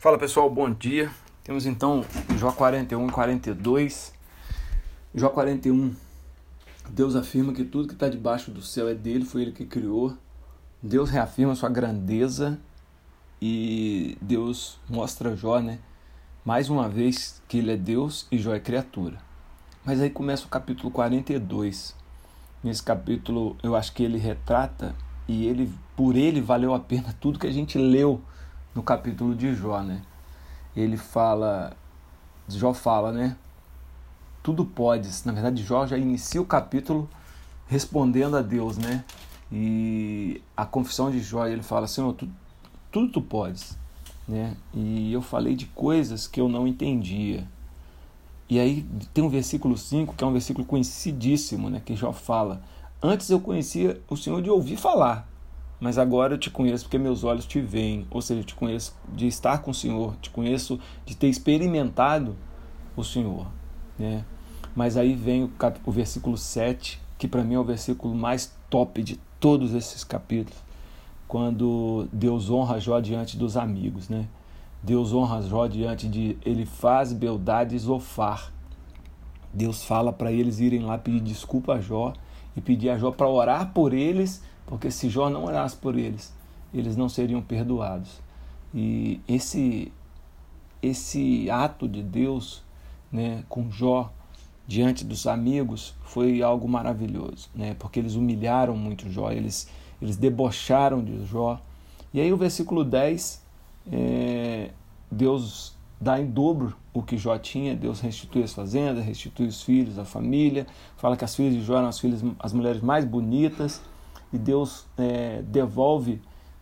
Fala pessoal, bom dia. Temos então Jó 41 e 42. Jó 41. Deus afirma que tudo que está debaixo do céu é dele, foi ele que criou. Deus reafirma sua grandeza e Deus mostra a Jó, né? Mais uma vez que ele é Deus e Jó é criatura. Mas aí começa o capítulo 42. Nesse capítulo eu acho que ele retrata e ele por ele valeu a pena tudo que a gente leu no capítulo de Jó, né? Ele fala, Jó fala, né? Tudo podes. Na verdade, Jó já inicia o capítulo respondendo a Deus, né? E a confissão de Jó, ele fala, Senhor, tu, tudo tu podes, né? E eu falei de coisas que eu não entendia. E aí tem um versículo 5, que é um versículo conhecidíssimo, né? Que Jó fala, antes eu conhecia o Senhor de ouvir falar, mas agora eu te conheço porque meus olhos te veem, ou seja, eu te conheço de estar com o Senhor, te conheço de ter experimentado o Senhor, né? Mas aí vem o, cap... o versículo 7, que para mim é o versículo mais top de todos esses capítulos, quando Deus honra Jó diante dos amigos, né? Deus honra Jó diante de ele faz beldade e Zofar. Deus fala para eles irem lá pedir desculpa a Jó e pedir a Jó para orar por eles porque se Jó não orasse por eles, eles não seriam perdoados. E esse esse ato de Deus, né, com Jó diante dos amigos foi algo maravilhoso, né? Porque eles humilharam muito Jó, eles eles debocharam de Jó. E aí o versículo 10, é, Deus dá em dobro o que Jó tinha, Deus restitui as fazendas, restitui os filhos, a família, fala que as filhas de Jó eram as filhas, as mulheres mais bonitas, e Deus é, devolve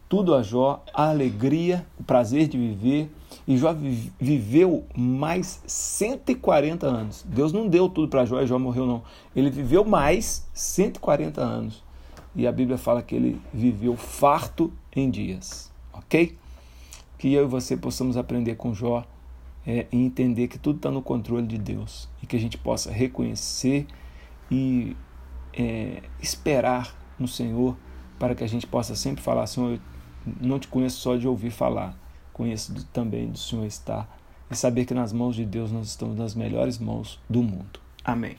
tudo a Jó, a alegria, o prazer de viver. E Jó viveu mais 140 anos. Deus não deu tudo para Jó e Jó morreu, não. Ele viveu mais 140 anos. E a Bíblia fala que ele viveu farto em dias. Ok? Que eu e você possamos aprender com Jó é, e entender que tudo está no controle de Deus. E que a gente possa reconhecer e é, esperar no Senhor, para que a gente possa sempre falar: Senhor, eu não te conheço só de ouvir falar, conheço também do Senhor estar e saber que nas mãos de Deus nós estamos nas melhores mãos do mundo. Amém.